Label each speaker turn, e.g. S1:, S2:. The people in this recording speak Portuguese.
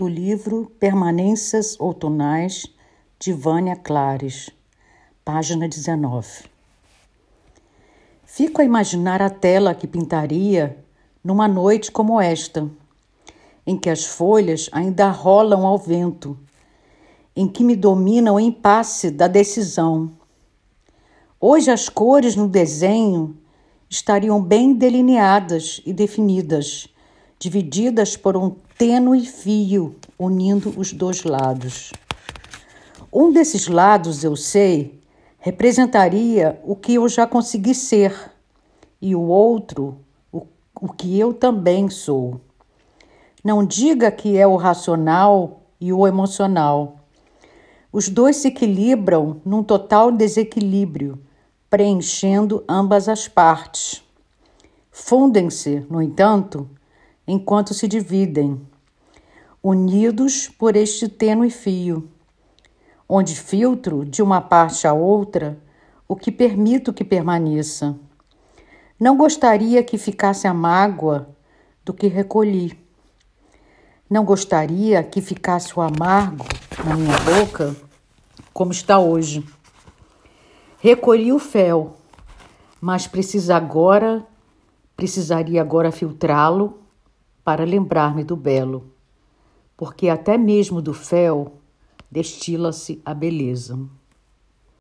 S1: do livro Permanências Outonais de Vânia Clares, página 19. Fico a imaginar a tela que pintaria numa noite como esta, em que as folhas ainda rolam ao vento, em que me domina o impasse da decisão. Hoje as cores no desenho estariam bem delineadas e definidas divididas por um tênue fio unindo os dois lados. Um desses lados, eu sei, representaria o que eu já consegui ser, e o outro, o, o que eu também sou. Não diga que é o racional e o emocional. Os dois se equilibram num total desequilíbrio, preenchendo ambas as partes. Fundem-se, no entanto, enquanto se dividem, unidos por este tênue fio, onde filtro de uma parte a outra o que permito que permaneça. Não gostaria que ficasse a mágoa do que recolhi. Não gostaria que ficasse o amargo na minha boca como está hoje. Recolhi o fel, mas precisa agora, precisaria agora filtrá-lo para lembrar-me do belo, porque até mesmo do fel destila-se a beleza.